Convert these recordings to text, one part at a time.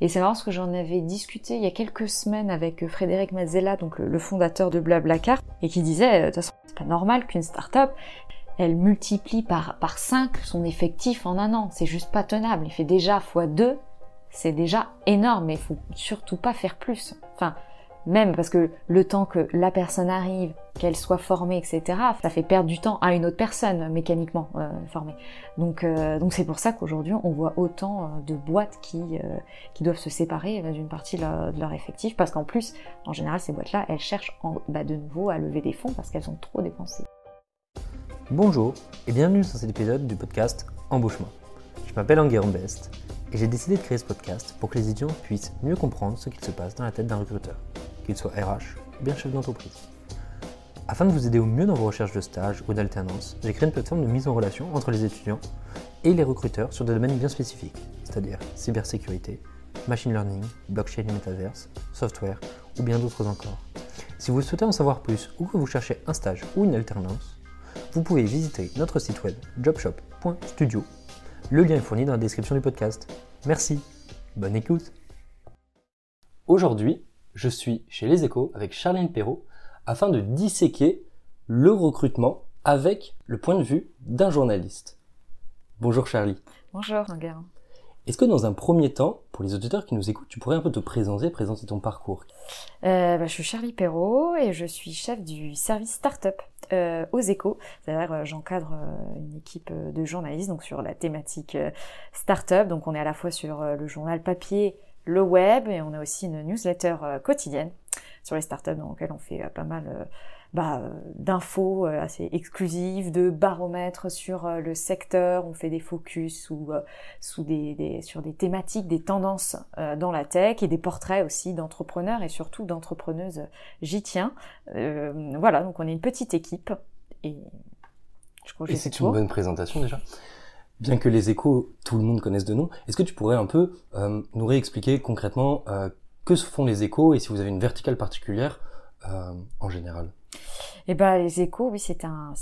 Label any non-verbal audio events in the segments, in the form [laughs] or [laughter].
Et c'est marrant parce que j'en avais discuté il y a quelques semaines avec Frédéric Mazzella, donc le, fondateur de Blablacar, et qui disait, de toute façon, c'est pas normal qu'une start-up, elle multiplie par, par 5 son effectif en un an. C'est juste pas tenable. Il fait déjà x2, c'est déjà énorme, mais il faut surtout pas faire plus. Enfin, même parce que le temps que la personne arrive, qu'elle soit formée, etc., ça fait perdre du temps à une autre personne mécaniquement euh, formée. Donc, euh, donc c'est pour ça qu'aujourd'hui on voit autant euh, de boîtes qui doivent se séparer d'une partie de leur, effectif, parce qu'en plus, en général, ces boîtes-là, elles cherchent bah, de nouveau à lever des fonds parce qu'elles ont trop dépensé. Bonjour et bienvenue sur cet épisode du podcast Embauchement. Je m'appelle Enguerrand Best et j'ai décidé de créer ce podcast pour que les étudiants puissent mieux comprendre ce qu'il se passe dans la tête d'un recruteur qu'il soit RH ou bien chef d'entreprise. Afin de vous aider au mieux dans vos recherches de stage ou d'alternance, j'ai créé une plateforme de mise en relation entre les étudiants et les recruteurs sur des domaines bien spécifiques, c'est-à-dire cybersécurité, machine learning, blockchain et metaverse, software ou bien d'autres encore. Si vous souhaitez en savoir plus ou que vous cherchez un stage ou une alternance, vous pouvez visiter notre site web jobshop.studio. Le lien est fourni dans la description du podcast. Merci, bonne écoute. Aujourd'hui, je suis chez Les Échos avec Charlène Perrault afin de disséquer le recrutement avec le point de vue d'un journaliste. Bonjour Charlie. Bonjour Enguerrand. Est-ce que dans un premier temps, pour les auditeurs qui nous écoutent, tu pourrais un peu te présenter, présenter ton parcours? Euh, bah, Je suis Charlie Perrault et je suis chef du service Startup euh, aux échos. C'est-à-dire euh, j'encadre une équipe de journalistes donc sur la thématique Startup. Donc on est à la fois sur le journal papier le web et on a aussi une newsletter euh, quotidienne sur les startups dans laquelle on fait euh, pas mal euh, bah, d'infos assez exclusives, de baromètres sur le secteur, on fait des focus ou sous des, sur des thématiques, des tendances dans la tech et des portraits aussi d'entrepreneurs et surtout d'entrepreneuses. J'y tiens. voilà, donc on est une petite équipe et je crois que c'est une bonne présentation déjà bien que les échos, tout le monde connaisse de nom, est-ce que tu pourrais un peu euh, nous réexpliquer concrètement euh, que font les échos et si vous avez une verticale particulière euh, en général? Eh ben, les échos, oui, c'était un,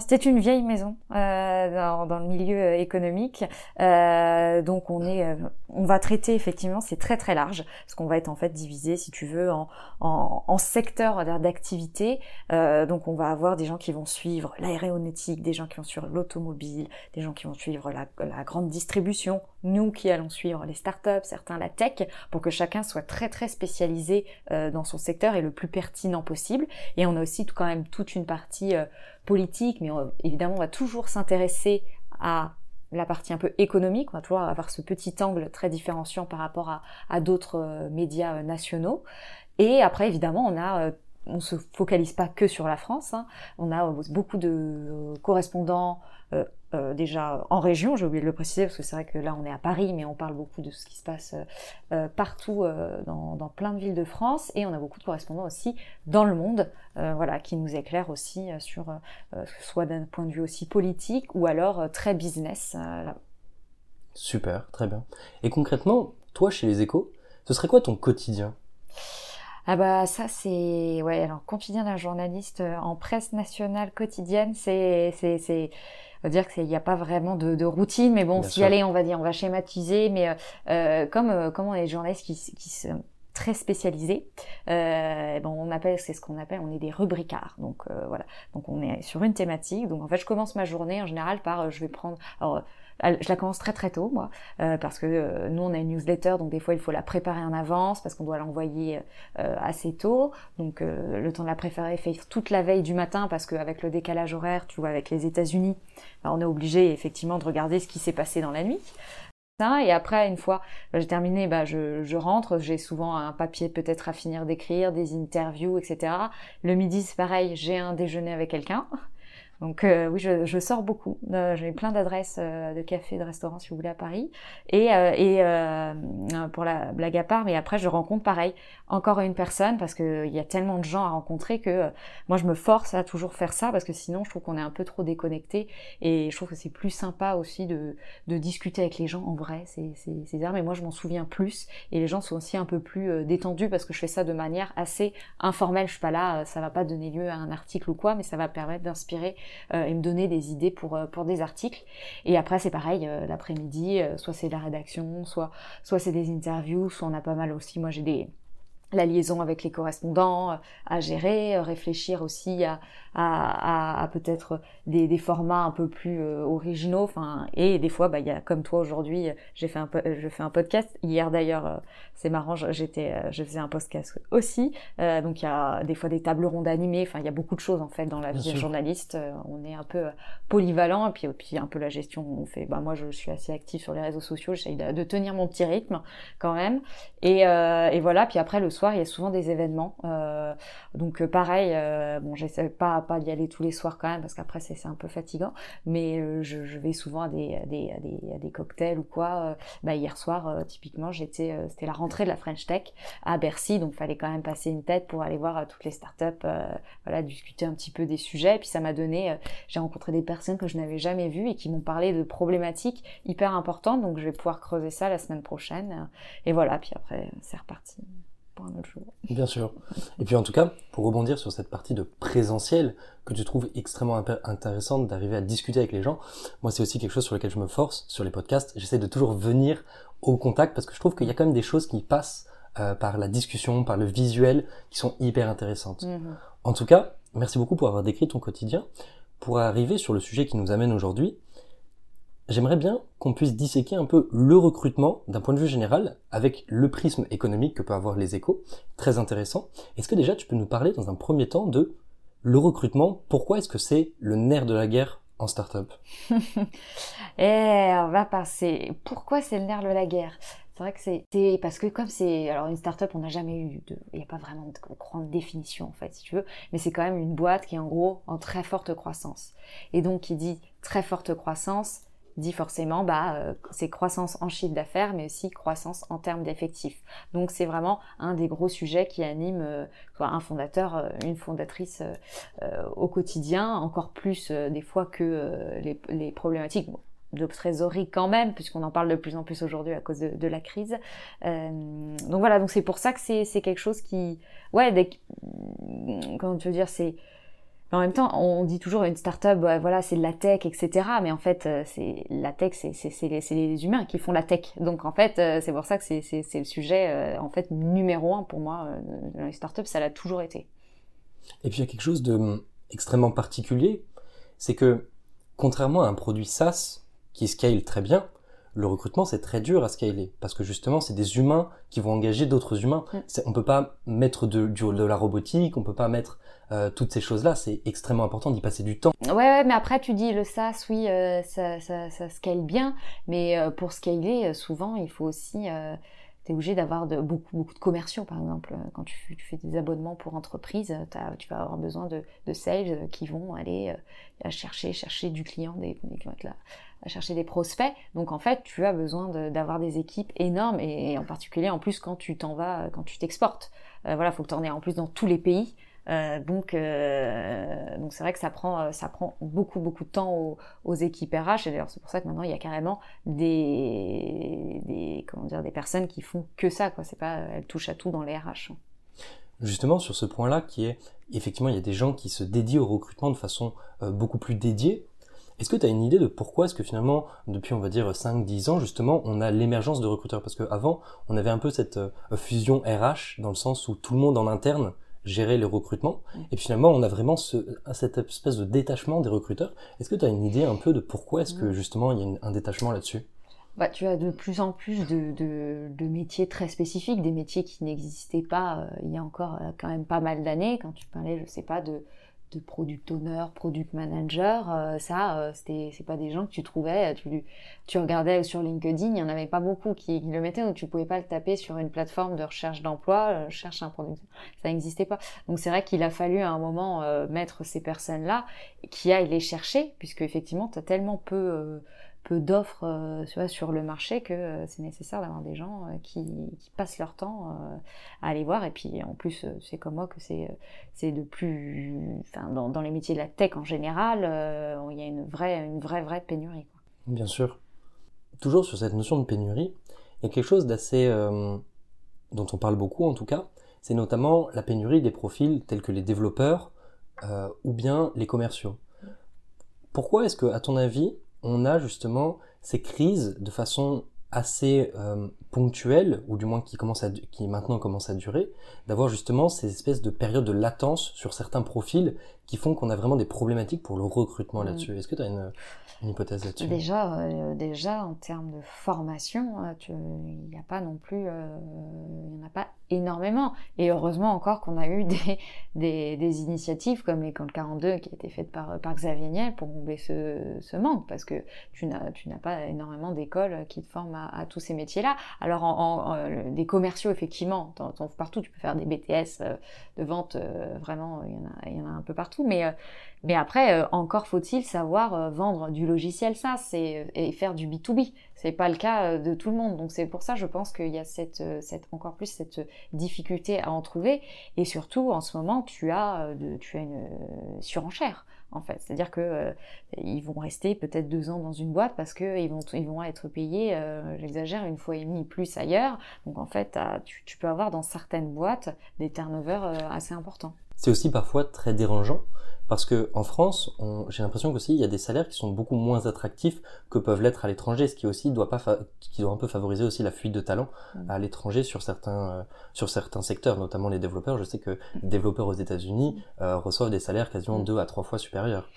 c'était une vieille maison euh, dans, dans, le milieu euh, économique. Euh, donc on est, euh, on va traiter effectivement, c'est très très large, parce qu'on va être en fait divisé, si tu veux, en, en, en secteurs d'activité. Euh, donc on va avoir des gens qui vont suivre l'aéronautique, des gens qui vont suivre l'automobile, des gens qui vont suivre la, la grande distribution, nous qui allons suivre les startups, certains la tech, pour que chacun soit très très spécialisé euh, dans son secteur et le plus pertinent possible. Et on a aussi quand même toute une partie euh, politique, mais évidemment on va toujours s'intéresser à la partie un peu économique, on va toujours avoir ce petit angle très différenciant par rapport à, à d'autres euh, médias nationaux. Et après évidemment on a on se focalise pas que sur la France. Hein. On a beaucoup de correspondants euh, euh, déjà en région, j'ai oublié de le préciser parce que c'est vrai que là on est à Paris, mais on parle beaucoup de ce qui se passe euh, partout dans, dans, plein de villes de France, et on a beaucoup de correspondants aussi dans le monde, voilà, qui nous éclairent aussi sur soit d'un point de vue aussi politique ou alors très business. Là. Super, très bien. Et concrètement, toi chez les Échos, ce serait quoi ton quotidien? Ah bah ça c'est ouais alors quotidien d'un journaliste en presse nationale quotidienne c'est c'est c'est dire qu'il n'y a pas vraiment de, de routine, mais bon, si allez, on va dire, on va schématiser, mais euh, euh comme euh, comme on est des journalistes qui, qui se très spécialisés, euh, bon, on appelle, c'est ce qu'on appelle, on est des rubricards. Donc euh, voilà, donc on est sur une thématique. Donc en fait, je commence ma journée en général par, je vais prendre, alors je la commence très très tôt, moi, euh, parce que euh, nous on a une newsletter, donc des fois il faut la préparer en avance parce qu'on doit l'envoyer euh, assez tôt. Donc le temps de la préparer fait toute la veille du matin parce qu'avec le décalage horaire, tu vois, avec les États-Unis, bah, on est obligé effectivement de regarder ce qui s'est passé dans la nuit. Et après, une fois bah, j'ai terminé, bah, je, je rentre. J'ai souvent un papier peut-être à finir d'écrire, des interviews, etc. Le midi, c'est pareil, j'ai un déjeuner avec quelqu'un. Donc euh, oui, je, je, sors beaucoup. Euh, J'ai plein d'adresses euh, de cafés, de restaurants, si vous voulez, à Paris. Et, euh, et pour la blague à part, mais après, je rencontre pareil encore une personne parce qu'il y a tellement de gens à rencontrer que moi, je me force à toujours faire ça parce que sinon, je trouve qu'on est un peu trop déconnecté. Et je trouve que c'est plus sympa aussi de, de discuter avec les gens en vrai. C'est c'est Mais moi, je m'en souviens plus. Et les gens sont aussi un peu plus détendus parce que je fais ça de manière assez informelle. Je suis pas là, ça va pas donner lieu à un article ou quoi, mais ça va permettre d'inspirer et me donner des idées pour, pour des articles. Et après, c'est pareil, l'après-midi, soit c'est la rédaction, soit, soit c'est des interviews, soit on a pas mal aussi. Moi, j'ai des la liaison avec les correspondants à gérer, réfléchir aussi à, à, à, peut-être des, des, formats un peu plus euh, originaux. Enfin, et des fois, bah, il y a comme toi aujourd'hui, j'ai fait un, je fais un podcast. Hier d'ailleurs, euh, c'est marrant, j'étais, euh, je faisais un podcast aussi. donc il y a des fois des tables rondes animées. Enfin, il y a beaucoup de choses en fait dans la vie de journaliste. on est un peu polyvalent et puis, puis un peu la gestion. On fait, bah moi, je suis assez active sur les réseaux sociaux. J'essaye de, de, tenir mon petit rythme quand même. Et, et voilà. Puis après le soir, il y a souvent des événements. donc pareil, bon, j'essaie pas pas d'y aller tous les soirs quand même parce qu'après c'est un peu fatigant. Mais euh, je, vais souvent à des, des, des, cocktails ou quoi. Euh, bah, hier soir, euh, typiquement, j'étais, c'était la rentrée de la French Tech à Bercy, donc fallait quand même passer une tête pour aller voir toutes les startups, voilà, discuter un petit peu des sujets. Et puis ça m'a donné, j'ai rencontré des personnes que je n'avais jamais vues et qui m'ont parlé de problématiques hyper importantes. Donc je vais pouvoir creuser ça la semaine prochaine. Et voilà, puis après c'est reparti pour un autre jour. Bien sûr. Et puis en tout cas, pour rebondir sur cette partie de présentiel que tu trouves extrêmement intéressante d'arriver à discuter avec les gens, moi c'est aussi quelque chose sur lequel je me force sur les podcasts. J'essaie de toujours venir au contact parce que je trouve qu'il y a quand même des choses qui passent euh, par la discussion, par le visuel, qui sont hyper intéressantes. Mhm. En tout cas, merci beaucoup pour avoir décrit ton quotidien. Pour arriver sur le sujet qui nous amène aujourd'hui, J'aimerais bien qu'on puisse disséquer un peu le recrutement d'un point de vue général avec le prisme économique que peut avoir les échos. Très intéressant. Est-ce que déjà tu peux nous parler dans un premier temps de le recrutement? Pourquoi est-ce que c'est le nerf de la guerre en start-up? [laughs] Eh, on va passer. Pourquoi c'est le nerf de la guerre? C'est vrai que c'est parce que comme c'est alors une start-up, on n'a jamais eu de, il n'y a pas vraiment de grande définition en fait, si tu veux, mais c'est quand même une boîte qui est en gros en très forte croissance. Et donc qui dit très forte croissance, dit forcément bah euh, c'est croissance en chiffre d'affaires mais aussi croissance en termes d'effectifs. Donc c'est vraiment un des gros sujets qui anime euh, un fondateur, euh, une fondatrice au quotidien, encore plus des fois que les, problématiques de trésorerie quand même, puisqu'on en parle de plus en plus aujourd'hui à cause de, la crise. donc voilà, donc c'est pour ça que c'est quelque chose qui, ouais, dès, comment tu veux dire, c'est en même temps, on dit toujours une start-up, voilà, c'est de la tech, etc. Mais en fait, euh, c'est la tech, c'est les, les, humains qui font la tech. Donc en fait, euh, c'est pour ça que c'est le sujet euh, en fait numéro un pour moi dans les startups. Ça l'a toujours été. Et puis il y a quelque chose de hum, extrêmement particulier, c'est que contrairement à un produit SaaS qui scale très bien, le recrutement c'est très dur à scaler parce que justement c'est des humains qui vont engager d'autres humains. Mm. On peut pas mettre de, de la robotique, on peut pas mettre euh, toutes ces choses-là, c'est extrêmement important d'y passer du temps. Ouais, ouais, mais après tu dis le SaaS, oui, euh, ça, ça, ça, scale bien, mais euh, pour scaler, souvent il faut aussi tu es obligé d'avoir de, beaucoup, beaucoup de commerciaux, par exemple. Quand tu, fais des abonnements pour entreprise, tu vas avoir besoin de, de sales qui vont aller chercher, chercher du client, des, qui vont être là, à chercher des prospects. Donc en fait, tu as besoin d'avoir des équipes énormes et, en particulier en plus quand tu t'en vas, quand tu t'exportes. voilà, faut que tu en aies en plus dans tous les pays. Euh, donc, euh, donc c'est vrai que ça prend, euh, ça prend beaucoup, beaucoup de temps aux, équipes RH. Et d'ailleurs, c'est pour ça que maintenant, il y a carrément des, comment dire, des personnes qui font que ça. Quoi. C'est pas, elles touchent à tout dans les RH. Justement, sur ce point-là, qui est, effectivement, il y a des gens qui se dédient au recrutement de façon beaucoup plus dédiée. Est-ce que tu as une idée de pourquoi est-ce que finalement, depuis on va dire 5-10 ans, justement, on a l'émergence de recruteurs? Parce qu'avant, on avait un peu cette fusion RH, dans le sens où tout le monde en interne gérer le recrutement. Mm. Et finalement, on a vraiment ce, cette espèce de détachement des recruteurs. Est-ce que tu as une idée un peu de pourquoi est-ce que justement il y a un détachement là-dessus? Bah, tu as de plus en plus de, de, de métiers très spécifiques, des métiers qui n'existaient pas euh, il y a encore euh, quand même pas mal d'années. Quand tu parlais, je sais pas, de, de product owner, product manager, euh, ça, euh, c'était, c'est pas des gens que tu trouvais, tu, tu regardais sur LinkedIn, il n'y en avait pas beaucoup qui, le mettaient, donc tu pouvais pas le taper sur une plateforme de recherche d'emploi, euh, cherche un product, ça n'existait pas. Donc c'est vrai qu'il a fallu à un moment mettre ces personnes-là, qui aillent les chercher, puisque effectivement, tu as tellement peu peu d'offres euh, sur le marché que euh, c'est nécessaire d'avoir des gens euh, qui, passent leur temps à aller voir. Et puis en plus, c'est comme moi que c'est c'est de plus, dans, dans, les métiers de la tech en général, il y a une vraie une vraie vraie pénurie. Bien sûr. Toujours sur cette notion de pénurie, il y a quelque chose d'assez dont on parle beaucoup en tout cas, c'est notamment la pénurie des profils tels que les développeurs ou bien les commerciaux. Pourquoi est-ce que, à ton avis, on a justement ces crises de façon assez euh, ponctuelle, ou du moins qui, commence à, qui maintenant commence à durer, d'avoir justement ces espèces de périodes de latence sur certains profils qui font qu'on a vraiment des problématiques pour le recrutement mm. là-dessus. Est-ce que tu as une, une, hypothèse là-dessus? Déjà, euh, déjà, en termes de formation, euh, il n'y a pas non plus, il n'y en a pas énormément. Et heureusement encore qu'on a eu [laughs] des, des, des, initiatives comme l'école 42 qui a été faite par, par Xavier Niel pour combler ce, ce manque, parce que tu n'as, pas énormément d'écoles qui te forment à, à tous ces métiers-là. Alors, en, en, des commerciaux, effectivement, partout, tu peux faire des BTS euh, de vente, euh, vraiment, il y, en a, il y en a un peu partout, mais, euh, mais après, encore faut-il savoir vendre du logiciel SaaS et, et faire du B2B. C'est pas le cas de tout le monde, donc c'est pour ça, je pense qu'il y a cette, encore plus cette difficulté à en trouver. Et surtout, en ce moment, tu as, euh, tu as une euh, surenchère. En fait, c'est-à-dire que euh, ils vont rester peut-être deux ans dans une boîte parce que ils vont ils vont être payés, j'exagère, une fois et demie plus ailleurs. Donc en fait, tu, peux avoir dans certaines boîtes des turnovers assez importants. C'est aussi parfois très dérangeant parce que en France, j'ai l'impression qu'aussi il y a des salaires qui sont beaucoup moins attractifs que peuvent l'être à l'étranger, ce qui aussi doit pas, qui doit un peu favoriser aussi la fuite de talents mm. à l'étranger sur certains, euh, sur certains secteurs, notamment les développeurs. Je sais que les développeurs aux États-Unis euh, reçoivent des salaires quasiment deux à trois fois supérieurs.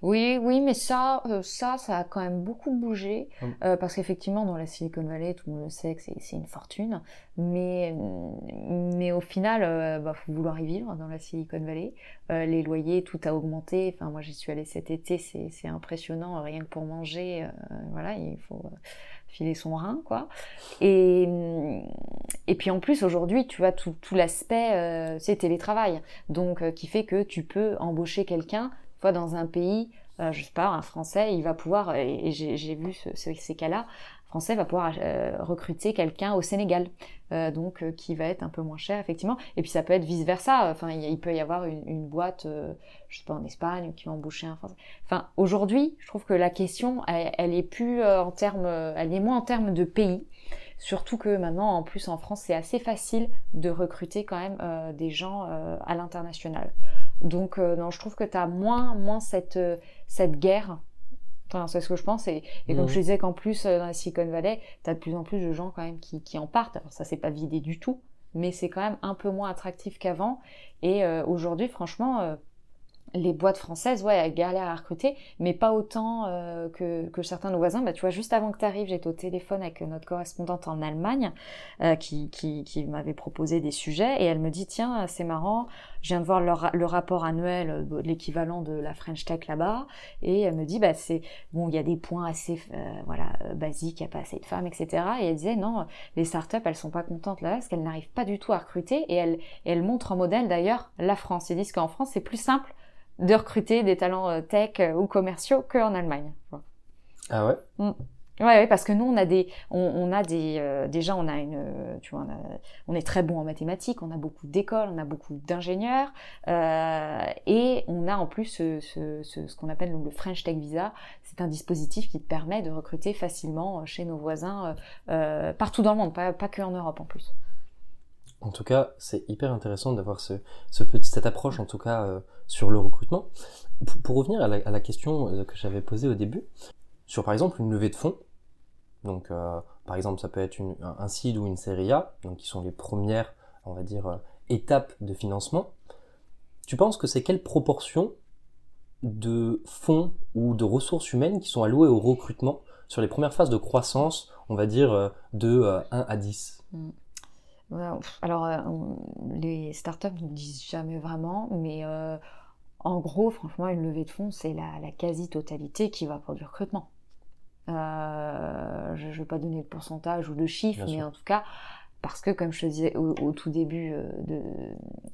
Oui, oui, mais ça, euh, ça, ça a quand même beaucoup bougé hum. euh, parce qu'effectivement, dans la Silicon Valley, tout le monde le sait que c'est une fortune, mais mais au final, euh, bah, faut vouloir y vivre dans la Silicon Valley. Euh, les loyers, tout a augmenté. Enfin, moi, j'y suis allée cet été, c'est impressionnant, rien que pour manger, voilà, il faut filer son rein, quoi. Et, et puis en plus, aujourd'hui, tu vois, tout, tout l'aspect, c'est télétravail. Donc, qui fait que tu peux embaucher quelqu'un fois dans un pays, euh, je sais pas, un Français, il va pouvoir, et, j'ai vu ces cas-là, Français va pouvoir euh, recruter quelqu'un au Sénégal, euh, donc qui va être un peu moins cher effectivement. Et puis ça peut être vice versa. Enfin, il, peut y avoir une, boîte, je sais pas, en Espagne qui va embaucher un Français. Enfin, aujourd'hui, je trouve que la question, elle est plus en termes, elle est moins en termes de pays. Surtout que maintenant, en plus en France, c'est assez facile de recruter quand même des gens à l'international. Donc euh, non, je trouve que tu as moins, moins cette, euh, cette guerre. Enfin, c'est ce que je pense. Et, et comme mhm. je disais qu'en plus, euh, dans la Silicon Valley, tu as de plus en plus de gens quand même qui, qui en partent. Alors ça, c'est pas vidé du tout, mais c'est quand même un peu moins attractif qu'avant. Et aujourd'hui, franchement, les boîtes françaises, ouais, elles galèrent à recruter, mais pas autant euh, que, que, certains de nos voisins. Bah, tu vois, juste avant que tu arrives, j'étais au téléphone avec notre correspondante en Allemagne euh, qui, qui, qui m'avait proposé des sujets et elle me dit, tiens, c'est marrant, je viens de voir le, rapport annuel, euh, l'équivalent de la French Tech là-bas, et elle me dit, bah, c'est bon, il y a des points assez voilà basiques, il n'y a pas assez de femmes, etc. Et elle disait, non, les startups, elles sont pas contentes là parce qu'elles n'arrivent pas du tout à recruter et elles, et elles montrent en modèle d'ailleurs la France. Ils disent qu'en France, c'est plus simple de recruter des talents euh, tech euh, ou commerciaux qu'en Allemagne. Ah ouais? Mm. Ouais, parce que nous on a des, on, a des, euh, déjà on a une, tu vois, on, est très bon en mathématiques, on a beaucoup d'écoles, on a beaucoup d'ingénieurs, euh, et on a en plus ce, ce, ce, ce qu'on appelle le French Tech Visa. C'est un dispositif qui te permet de recruter facilement chez nos voisins euh, partout dans le monde, pas, pas que en Europe en plus. En tout cas, c'est hyper intéressant d'avoir ce, ce cette approche, en tout cas, euh, sur le recrutement. Pour, revenir à la, à la question euh, que j'avais posée au début, sur par exemple une levée de fonds, donc euh, par exemple ça peut être une, un seed ou une série A, donc qui sont les premières, on va dire, étapes de financement. Tu penses que c'est quelle proportion de fonds ou de ressources humaines qui sont allouées au recrutement sur les premières phases de croissance, on va dire de 1 à 10 alors, euh, les startups ne disent jamais vraiment, mais euh, en gros, franchement, une levée de fonds, c'est la, quasi-totalité qui va pour du recrutement. Euh, je ne vais pas donner de pourcentage ou de chiffre, mais en tout cas, parce que comme je te disais au, tout début de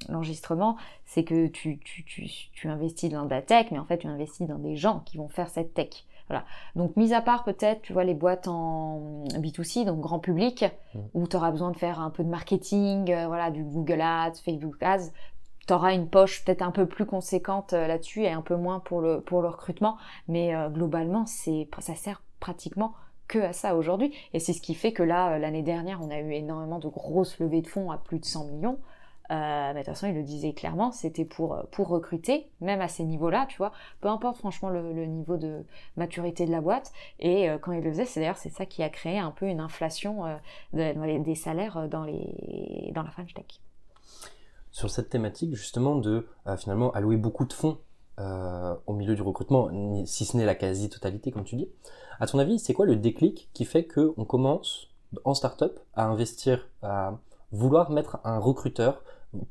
l'enregistrement, c'est que tu, tu, tu, tu, investis dans de la tech, mais en fait tu investis dans des gens qui vont faire cette tech. Voilà. Donc, mis à part peut-être, tu vois, les boîtes en B2C, donc grand public, mm. où tu auras besoin de faire un peu de marketing, euh, voilà, du Google Ads, Facebook Ads, tu auras une poche peut-être un peu plus conséquente euh, là-dessus et un peu moins pour le, pour le recrutement. Mais euh, globalement, c'est, ça sert pratiquement que à ça aujourd'hui. Et c'est ce qui fait que là, l'année dernière, on a eu énormément de grosses levées de fonds à plus de 100 millions. Euh, mais de toute façon, il le disait clairement, c'était pour, pour recruter, même à ces niveaux-là, tu vois. Peu importe franchement le, niveau de maturité de la boîte. Et quand il le faisait, c'est d'ailleurs c'est ça qui a créé un peu une inflation des salaires dans, les, dans la French Tech. Sur cette thématique justement de finalement allouer beaucoup de fonds euh, au milieu du recrutement, si ce n'est la quasi-totalité, comme tu dis. À ton avis, c'est quoi le déclic qui fait qu'on commence en startup à investir, à vouloir mettre un recruteur,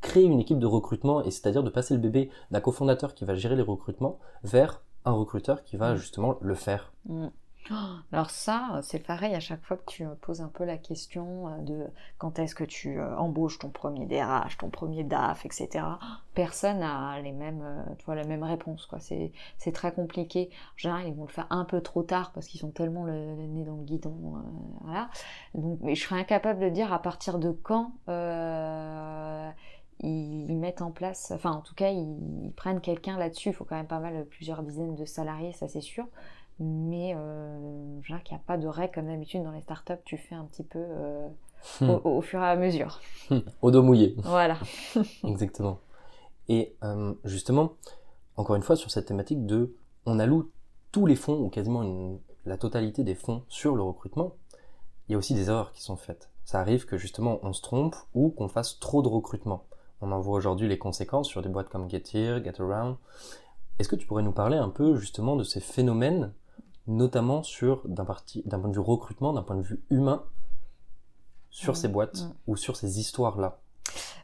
créer une équipe de recrutement, et c'est-à-dire de passer le bébé d'un cofondateur qui va gérer les recrutements vers un recruteur qui va mm. justement le faire mm. Alors ça, c'est pareil à chaque fois que tu poses un peu la question euh, de quand est-ce que tu euh, embauches ton premier DRH, ton premier DAF, etc. Personne n'a les mêmes, euh, tu vois, la même réponse. Quoi. C'est, c'est très compliqué. En général, ils vont le faire un peu trop tard parce qu'ils sont tellement le, nez dans le guidon. voilà. Donc, mais je serais incapable de dire à partir de quand ils, mettent en place, enfin en tout cas, ils, ils prennent quelqu'un là-dessus. Il faut quand même pas mal, plusieurs dizaines de salariés, ça c'est sûr. Mais euh, je qu'il n'y a pas de règle comme d'habitude dans les startups, tu fais un petit peu euh, hmm. au, fur et à mesure. Hmm. Au dos mouillé. Voilà. [laughs] Exactement. Et euh, justement, encore une fois, sur cette thématique de on alloue tous les fonds, ou quasiment la totalité des fonds sur le recrutement, il y a aussi des erreurs qui sont faites. Ça arrive que justement on se trompe ou qu'on fasse trop de recrutement. On en voit aujourd'hui les conséquences sur des boîtes comme Getir, GetAround. Est-ce que tu pourrais nous parler un peu justement de ces phénomènes notamment sur d'un point de vue recrutement, d'un point de vue humain, sur ces boîtes ou sur ces histoires-là?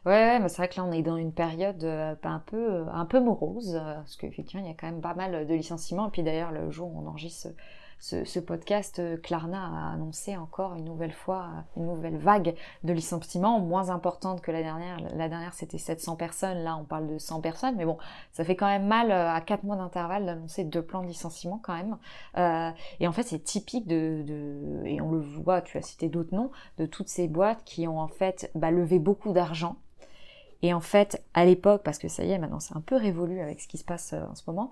Ouais, mais c'est vrai que là on est dans une période euh, un peu euh, un peu morose euh, parce qu'effectivement il y a quand même pas mal de licenciements et puis d'ailleurs le jour où on enregistre ce, podcast, euh, Klarna a annoncé encore une nouvelle fois une nouvelle vague de licenciements, moins importante que la dernière. La dernière, c'était 700 personnes. Là, on parle de 100 personnes. Mais bon, ça fait quand même mal euh, à 4 mois d'intervalle d'annoncer deux plans de licenciement quand même. Euh, et en fait, c'est typique de, de, et on le voit, tu as cité d'autres noms, de toutes ces boîtes qui ont en fait bah, levé beaucoup d'argent et en fait, à l'époque, parce que ça y est, maintenant c'est un peu révolu avec ce qui se passe en ce moment,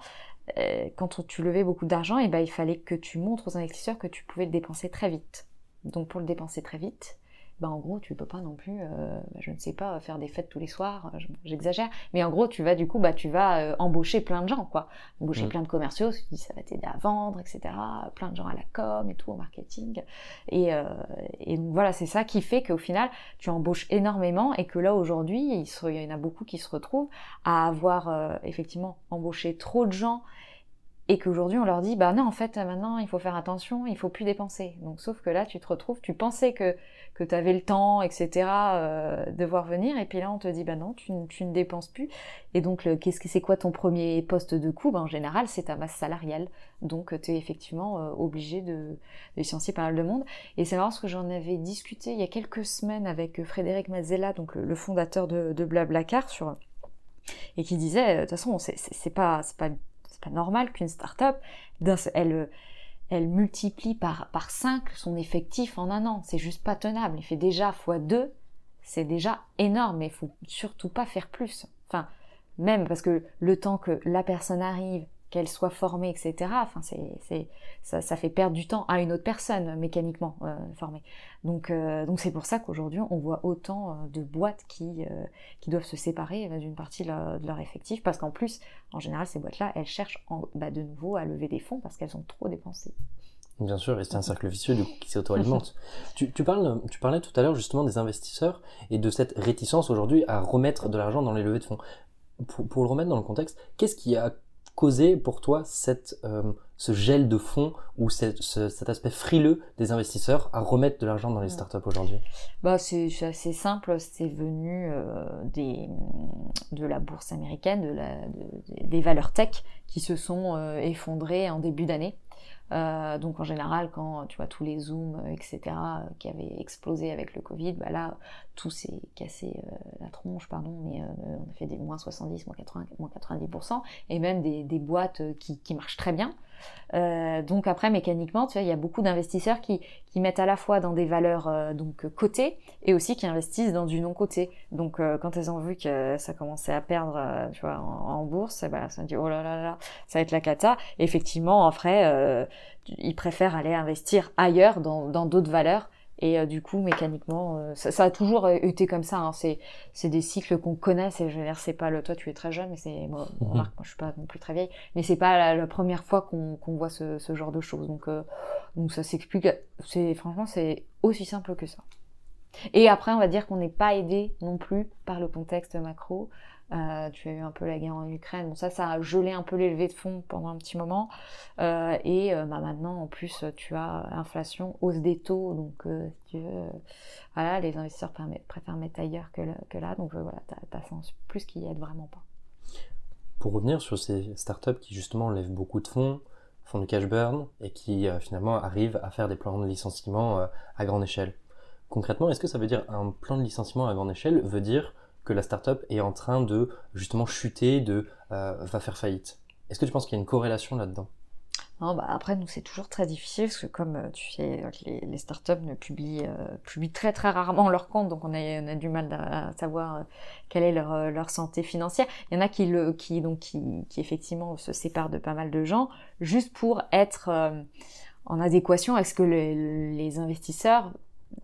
euh, quand tu levais beaucoup d'argent, et eh ben, il fallait que tu montres aux investisseurs que tu pouvais le dépenser très vite. Donc pour le dépenser très vite, ben en gros tu peux pas non plus, euh, bah, je ne sais pas, faire des fêtes tous les soirs, euh, j'exagère, mais en gros tu vas du coup, bah tu vas embaucher plein de gens quoi, embaucher mm. plein de commerciaux, tu dis ça va t'aider à vendre, etc. Plein de gens à la com et tout au marketing, et, et donc voilà c'est ça qui fait qu'au final tu embauches énormément et que là aujourd'hui il, il, y en a beaucoup qui se retrouvent à avoir effectivement embauché trop de gens et qu'aujourd'hui on leur dit bah non en fait maintenant il faut faire attention il faut plus dépenser donc sauf que là tu te retrouves tu pensais que que tu avais le temps etc euh, de voir venir. Et puis là on te dit bah non tu, tu ne dépenses plus. Et donc qu'est-ce que c'est quoi ton premier poste de coût bah, en général c'est ta masse salariale. Donc tu es effectivement euh, obligé de, de, licencier pas mal de monde. Et c'est marrant parce que j'en avais discuté il y a quelques semaines avec Frédéric Mazzella donc le, fondateur de, de Blablacar sur et qui disait de toute façon c'est pas pas pas normal qu'une start-up, elle, elle multiplie par, par 5 son effectif en un an. C'est juste pas tenable. Il fait déjà x2, c'est déjà énorme, mais il faut surtout pas faire plus. Enfin, même parce que le temps que la personne arrive, qu'elle soit formée, etc. Enfin, c'est, ça, ça, fait perdre du temps à une autre personne mécaniquement euh, formée. Donc, euh, donc c'est pour ça qu'aujourd'hui on voit autant euh, de boîtes qui, qui doivent se séparer d'une partie de leur, effectif, parce qu'en plus, en général, ces boîtes-là, elles cherchent bah, de nouveau à lever des fonds parce qu'elles ont trop dépensé. Bien sûr, et c'est un cercle vicieux du coup, qui s'auto-alimente. [laughs] tu, tu, parles, tu parlais tout à l'heure justement des investisseurs et de cette réticence aujourd'hui à remettre de l'argent dans les levées de fonds. Pour, pour, le remettre dans le contexte, qu'est-ce qui a causé pour toi cette, euh, ce gel de fonds ou cet aspect frileux des investisseurs à remettre de l'argent dans les startups aujourd'hui? Bah, C'est assez simple, c'est venu euh, des, de la bourse américaine, de la, des valeurs tech qui se sont euh, effondrées en début d'année. Euh, donc en général, quand tu vois tous les zooms, euh, etc., euh, qui avaient explosé avec le Covid, bah là, tout s'est cassé la tronche, pardon, mais on a fait des moins 70, moins 80, moins 90%, et même des, boîtes qui marchent très bien. Euh, donc après, mécaniquement, tu vois, il y a beaucoup d'investisseurs qui, qui mettent à la fois dans des valeurs euh, donc cotées et aussi qui investissent dans du non coté. Donc euh, quand elles ont vu que ça commençait à perdre, tu vois, en, bourse, eh ben, ça dit oh là là là, ça va être la cata. effectivement, après, ils préfèrent aller investir ailleurs dans d'autres valeurs Et du coup, mécaniquement, ça, a toujours été comme ça. Hein. C'est, c'est des cycles qu'on connaît. C'est, je veux dire, c'est pas le. Toi, tu es très jeune, mais c'est moi. Mhm. moi, je suis pas non plus très vieille, mais c'est pas la, première fois qu'on, qu'on voit ce, ce, genre de choses. Donc, donc ça s'explique. C'est franchement, c'est aussi simple que ça. Et après, on va dire qu'on n'est pas aidé non plus par le contexte macro. Euh, tu as eu un peu la guerre en Ukraine. Bon, ça, ça a gelé un peu les levées de fonds pendant un petit moment. Euh, et euh, bah, maintenant, en plus, tu as inflation, hausse des taux. Donc, tu veux, les investisseurs préfèrent mettre ailleurs que, là. Donc, voilà, tu as, sens plus qu'ils y aident vraiment pas. Pour revenir sur ces startups qui, justement, lèvent beaucoup de fonds, font du cash burn et qui, finalement, arrivent à faire des plans de licenciement à grande échelle. Concrètement, est-ce que ça veut dire un plan de licenciement à grande échelle veut dire que la startup est en train de justement chuter, de euh, va faire faillite Est-ce que tu penses qu'il y a une corrélation là-dedans? Non, bah après, nous, c'est toujours très difficile parce que comme euh, tu sais, les, les startups ne publient, euh, publient très très rarement leurs comptes, donc on a, du mal à savoir quelle est leur, leur santé financière. Il y en a qui, le, qui, donc, qui, qui effectivement se séparent de pas mal de gens juste pour être en adéquation avec ce que les investisseurs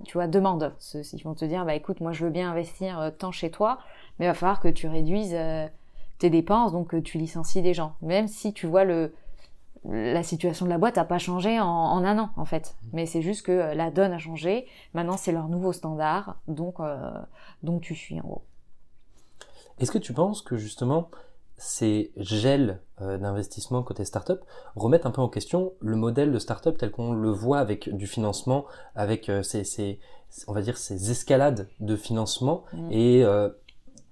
tu vois, demande. Ils vont te dire, bah écoute, moi je veux bien investir euh, tant chez toi, mais il va falloir que tu réduises euh, tes dépenses, donc que tu licencies des gens. Même si tu vois le la situation de la boîte n'a pas changé en, un an en fait, mais c'est juste que euh, la donne a changé. Maintenant c'est leur nouveau standard, donc donc tu suis en gros. Est-ce que tu penses que justement ces gels euh, d'investissement côté startup remettent un peu en question le modèle de startup tel qu'on le voit avec du financement, avec euh, ces, on va dire ces escalades de financement mm. et euh,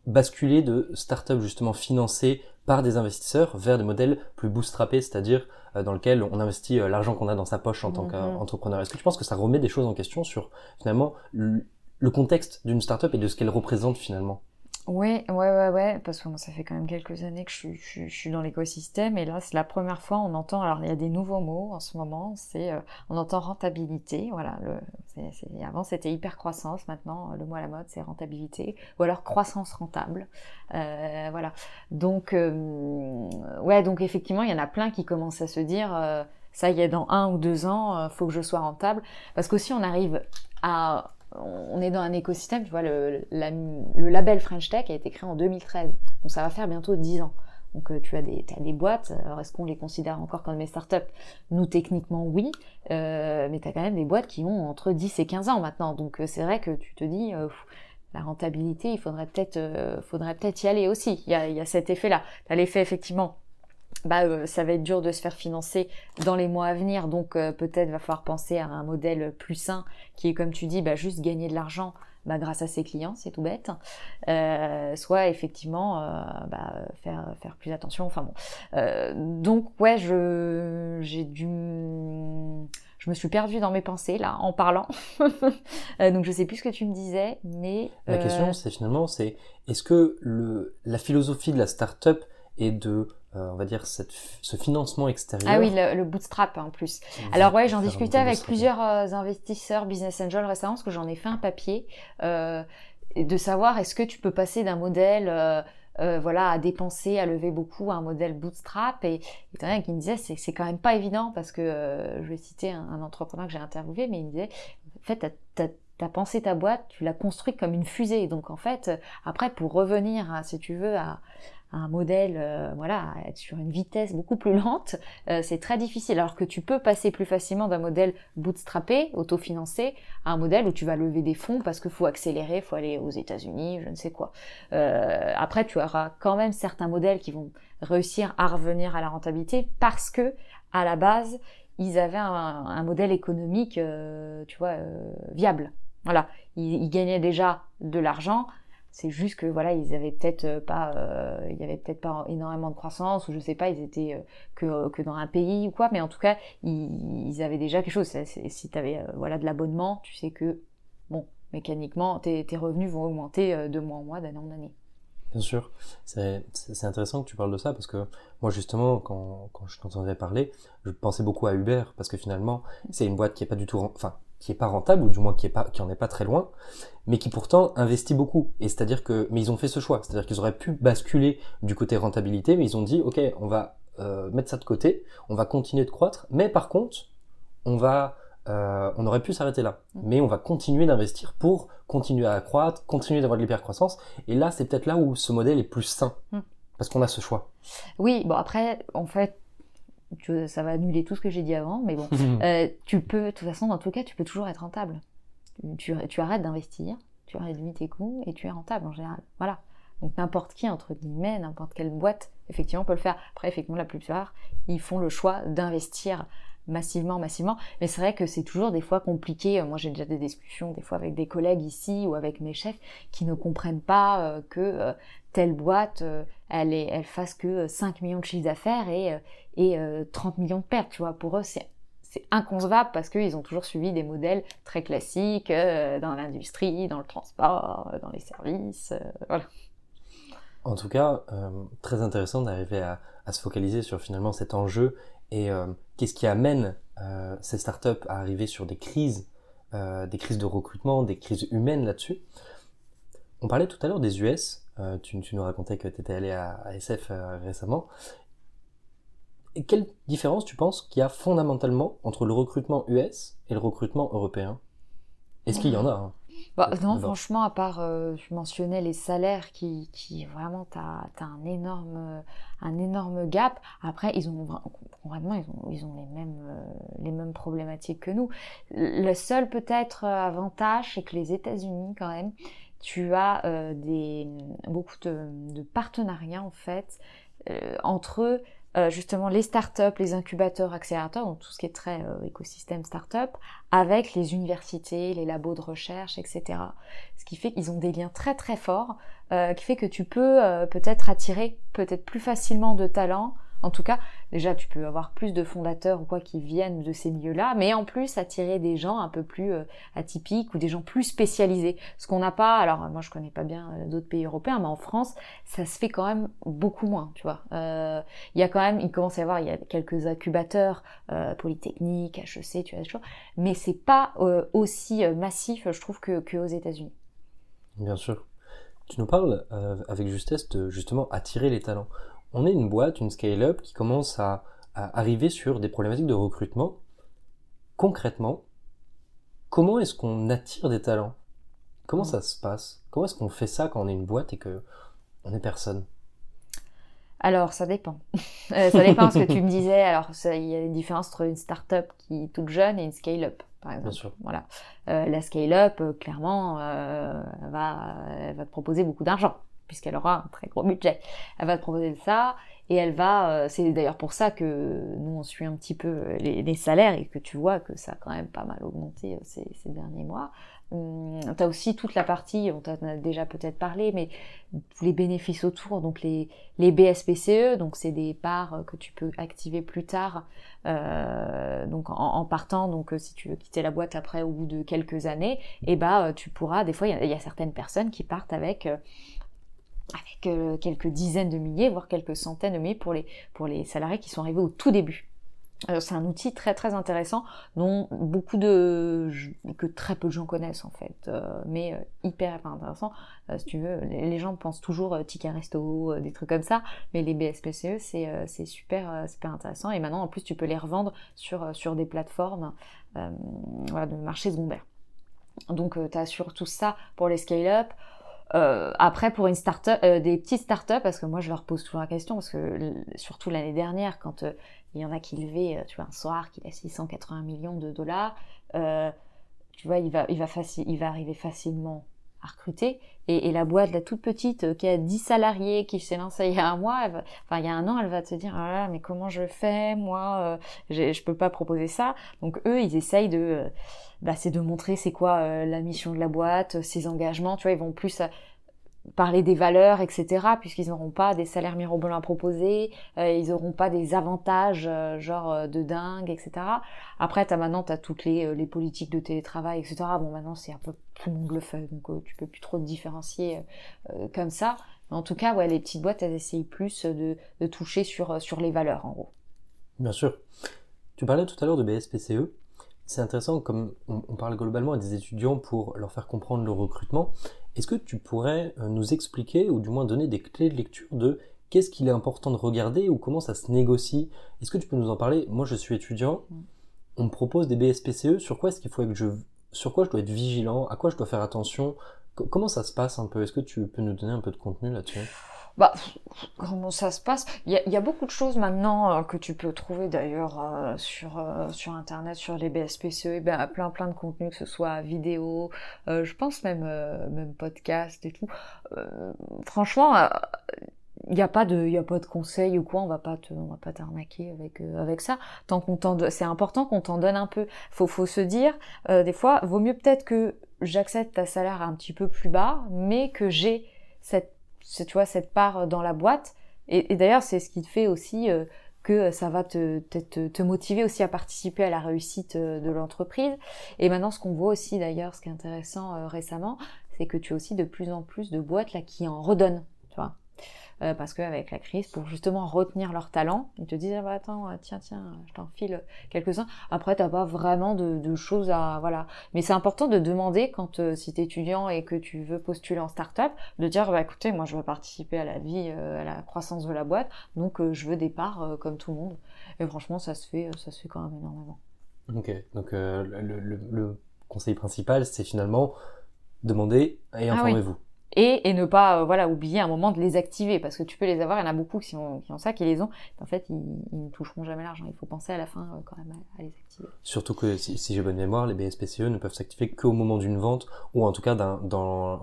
basculer de startup justement financées par des investisseurs vers des modèles plus bootstrappés, c'est-à-dire dans lequel on investit l'argent qu'on a dans sa poche en tant mm-hmm. qu'entrepreneur. Est-ce que tu penses que ça remet des choses en question sur finalement le contexte d'une startup et de ce qu'elle représente finalement? Oui, ouais, ouais, ouais, parce que moi, ça fait quand même quelques années que je, je, je suis dans l'écosystème et là, c'est la première fois on entend. Alors, il y a des nouveaux mots en ce moment. C'est, euh, on entend rentabilité. Voilà, le, c'est, avant c'était hyper croissance. Maintenant, le mot à la mode, c'est rentabilité ou alors croissance rentable. Euh, voilà. Donc, euh, ouais, donc effectivement, il y en a plein qui commencent à se dire, euh, ça y est, dans un ou deux ans, faut que je sois rentable, parce qu'aussi on arrive à on est dans un écosystème, tu vois, le, label French Tech a été créé en 2013, donc ça va faire bientôt 10 ans. Donc euh, tu as des, as des boîtes, alors est-ce qu'on les considère encore comme des startups? Nous techniquement oui, euh, mais tu as quand même des boîtes qui ont entre 10 et 15 ans maintenant, donc euh, c'est vrai que tu te dis, la rentabilité, il faudrait peut-être peut-être y aller aussi, il y a, il y a cet effet-là. Tu as l'effet effectivement bah, euh, ça va être dur de se faire financer dans les mois à venir. Donc euh, peut-être va falloir penser à un modèle plus sain qui est, comme tu dis, bah, juste gagner de l'argent bah, grâce à ses clients, c'est tout bête. Euh, soit effectivement bah, faire, faire plus attention. Enfin bon. donc ouais, je j'ai dû je me suis perdue dans mes pensées là en parlant. [laughs] donc je sais plus ce que tu me disais, mais la question c'est finalement c'est est-ce que le la philosophie de la startup est de euh, on va dire, cette, ce financement extérieur. Ah oui, le, bootstrap en plus. Alors ouais, j'en discutais avec plusieurs euh, investisseurs, business angels récemment, parce que j'en ai fait un papier, euh, de savoir est-ce que tu peux passer d'un modèle, euh, voilà, à dépenser, à lever beaucoup, à un modèle bootstrap? Et il y a qui me disait c'est, c'est quand même pas évident, parce que je vais citer un, entrepreneur que j'ai interviewé, mais il me disait, en fait, t'as, t'as, pensé ta boîte, tu l'as construite comme une fusée. Donc en fait, après, pour revenir, à, si tu veux, à, un modèle, euh, voilà, être sur une vitesse beaucoup plus lente, euh, c'est très difficile. Alors que tu peux passer plus facilement d'un modèle bootstrappé, autofinancé, à un modèle où tu vas lever des fonds parce qu'il faut accélérer, faut aller aux États-Unis, je ne sais quoi. Euh, après, tu auras quand même certains modèles qui vont réussir à revenir à la rentabilité parce que à la base, ils avaient un, modèle économique, tu vois, viable. Voilà, ils gagnaient déjà de l'argent c'est juste que voilà, ils avaient peut-être euh, pas, euh, il y avait peut-être pas énormément de croissance ou je sais pas, ils étaient euh, que, que dans un pays ou quoi, mais en tout cas, ils, avaient déjà quelque chose. Si tu avais voilà de l'abonnement, tu sais que bon, mécaniquement, tes, tes revenus vont augmenter de mois en mois, d'année en année. Bien sûr, c'est intéressant que tu parles de ça parce que moi justement quand, quand je t'entendais parler, je pensais beaucoup à Uber parce que finalement c'est une boîte qui est pas du tout, enfin qui est pas rentable ou du moins qui est pas qui en est pas très loin, mais qui pourtant investit beaucoup. Et c'est-à-dire que mais ils ont fait ce choix, c'est-à-dire qu'ils auraient pu basculer du côté rentabilité, mais ils ont dit ok on va euh, mettre ça de côté, on va continuer de croître, mais par contre on va on aurait pu s'arrêter là. Mm. Mais on va continuer d'investir pour continuer à accroître, continuer d'avoir de l'hypercroissance. Et là, c'est peut-être là où ce modèle est plus sain. Mm. Parce qu'on a ce choix. Oui, bon après, en fait, ça va annuler tout ce que j'ai dit avant, mais bon, [laughs] tu peux, de toute façon, dans tout cas, tu peux toujours être rentable. Tu, tu arrêtes d'investir, tu réduis tes coûts et tu es rentable en général. Voilà. Donc n'importe qui, entre guillemets, n'importe quelle boîte, effectivement, peut le faire. Après, effectivement, la plupart, ils font le choix d'investir massivement, massivement. Mais c'est vrai que c'est toujours des fois compliqué. Moi, j'ai déjà des discussions des fois avec des collègues ici ou avec mes chefs qui ne comprennent pas euh, que euh, telle boîte, euh, elle, est, elle fasse que 5 millions de chiffres d'affaires et, et 30 millions de pertes. Tu vois, pour eux, c'est c'est inconcevable parce qu'ils ont toujours suivi des modèles très classiques euh, dans l'industrie, dans le transport, euh, dans les services. Euh, voilà. En tout cas, très intéressant d'arriver à, se focaliser sur finalement cet enjeu et qu'est-ce qui amène ces startups à arriver sur des crises, des crises de recrutement, des crises humaines là-dessus? On parlait tout à l'heure des US. Tu, nous racontais que tu étais allé à, SF récemment. Quelle différence tu penses qu'il y a fondamentalement entre le recrutement US et le recrutement européen? Est-ce qu'il y en a hein? Bah, Non, franchement, à part, euh, je mentionnais les salaires qui, qui vraiment, tu as, un, énorme, un énorme gap. Après, ils ont vraiment, ils ont, ils ont les, mêmes, euh, les mêmes problématiques que nous. Le seul peut-être avantage, c'est que les États-Unis, quand même, tu as euh, des, beaucoup de, de, partenariats, en fait, entre eux euh, justement les startups, les incubateurs, accélérateurs, donc tout ce qui est très euh, écosystème startup, avec les universités, les labos de recherche, etc. Ce qui fait qu'ils ont des liens très très forts, euh, qui fait que tu peux peut-être attirer peut-être plus facilement de talents en tout cas, déjà, tu peux avoir plus de fondateurs ou quoi qui viennent de ces milieux-là, mais en plus attirer des gens un peu plus euh, atypiques ou des gens plus spécialisés. Ce qu'on n'a pas, alors moi je connais pas bien euh, d'autres pays européens, mais en France, ça se fait quand même beaucoup moins, tu vois. Euh, il y a quand même, il commence à y avoir, il y a quelques incubateurs, Polytechnique, HEC, tu vois, choses, mais c'est pas aussi massif, je trouve, que, que aux États-Unis. Bien sûr. Tu nous parles avec justesse de justement attirer les talents on est une boîte, une scale-up qui commence à, arriver sur des problématiques de recrutement. Concrètement, comment est-ce qu'on attire des talents? Comment ça se passe? Comment est-ce qu'on fait ça quand on est une boîte et que on est personne? Alors, ça dépend. [laughs] Euh, ça dépend ce que tu me disais. Alors, il y a une différence entre une start-up qui est toute jeune et une scale-up, par exemple. Bien sûr. Voilà. Euh, la scale-up, euh, clairement, va, elle va te proposer beaucoup d'argent puisqu'elle aura un très gros budget. Elle va te proposer ça et elle va, euh, c'est d'ailleurs pour ça que nous on suit un petit peu euh, les, salaires et que tu vois que ça a quand même pas mal augmenté euh, ces, derniers mois. Hum, tu as aussi toute la partie, on t'en a déjà peut-être parlé, mais les bénéfices autour, donc les, les BSPCE, donc c'est des parts que tu peux activer plus tard, donc en, partant, donc si tu veux quitter la boîte après au bout de quelques années, et eh bah tu pourras, des fois il y, a certaines personnes qui partent avec avec euh, quelques dizaines de milliers, voire quelques centaines de milliers pour les, salariés qui sont arrivés au tout début. C'est un outil très très intéressant dont beaucoup de que très peu de gens connaissent en fait, euh, mais euh, hyper intéressant. si tu veux, les, gens pensent toujours ticket resto, des trucs comme ça, mais les BSPCE c'est c'est super super intéressant et maintenant en plus tu peux les revendre sur sur des plateformes voilà, de marché secondaire. Donc tu as surtout ça pour les scale-up. Euh, après, pour une start-up, euh, des petites start-up, parce que moi je leur pose toujours la question, parce que surtout l'année dernière, quand euh, il y en a qui levaient, tu vois, un soir qui a 680 millions de dollars, tu vois, il va, il va arriver facilement à recruter. Et, et, la boîte, la toute petite, qui a 10 salariés, qui s'est lancée il y a un mois, enfin il y a un an, elle va te dire, ah mais comment je fais, moi, je peux pas proposer ça. Donc eux, ils essayent de bah, c'est de montrer c'est quoi euh, la mission de la boîte, ses engagements, tu vois, ils vont plus euh, parler des valeurs, etc., puisqu'ils n'auront pas des salaires mirobolants à proposer, euh, ils n'auront pas des avantages genre de dingue, etc. Après, as, maintenant, tu as toutes les, les politiques de télétravail, etc. Bon, maintenant, c'est un peu tout le le donc tu peux plus trop te différencier comme ça. Mais en tout cas, ouais, les petites boîtes, elles essayent plus de, de toucher sur, sur les valeurs, en gros. Bien sûr. Tu parlais tout à l'heure de BSPCE. C'est intéressant, comme on, parle globalement à des étudiants pour leur faire comprendre le recrutement, est-ce que tu pourrais euh, nous expliquer, ou du moins donner des clés de lecture de qu'est-ce qu'il est important de regarder ou comment ça se négocie? Est-ce que tu peux nous en parler? Moi, je suis étudiant. on me propose des BSPCE, sur quoi est-ce qu'il faut que je, sur quoi je dois être vigilant, à quoi je dois faire attention? Comment ça se passe un peu? Est-ce que tu peux nous donner un peu de contenu là-dessus? Bah, comment ça se passe? Il y, a beaucoup de choses maintenant euh, que tu peux trouver d'ailleurs euh, sur euh, sur internet, sur les BSPCE, et ben, plein plein de contenus, que ce soit vidéo, je pense même même podcast et tout. franchement, il n'y a pas de y a pas de conseils ou quoi on va pas te on va pas t'arnaquer avec avec ça. Tant qu'on t'en c'est important qu'on t'en donne un peu. Faut faut se dire des fois vaut mieux peut-être que j'accepte ta salaire un petit peu plus bas mais que j'ai cette tu vois, cette part dans la boîte. Et, d'ailleurs, c'est ce qui fait aussi euh, que ça va te, te, te, motiver aussi à participer à la réussite euh, de l'entreprise. Et maintenant, ce qu'on voit aussi d'ailleurs, ce qui est intéressant euh, récemment, c'est que tu as aussi de plus en plus de boîtes là qui en redonnent, tu vois. Euh, parce qu'avec la crise, pour justement retenir leur talent, ils te disent ah bah attends, euh, tiens, tiens, je t'en file quelques-uns. Après, t'as pas vraiment de, choses à... Voilà. Mais c'est important de demander quand, euh, si t'es étudiant et que tu veux postuler en start-up, de dire bah écoutez, moi je veux participer à la vie, à la croissance de la boîte, donc je veux des parts comme tout le monde. Et franchement, ça se fait, ça se fait quand même énormément. Ok, donc le, conseil principal, c'est finalement demander et ah informez-vous et, et ne pas euh, voilà oublier un moment de les activer. Parce que tu peux les avoir il y en a beaucoup qui ont, qui ont ça qui les ont. En fait ils, ils ne toucheront jamais l'argent. Il faut penser à la fin euh, quand même à, les activer. Surtout que si, si j'ai bonne mémoire les BSPCE ne peuvent s'activer qu'au moment d'une vente ou en tout cas dans, dans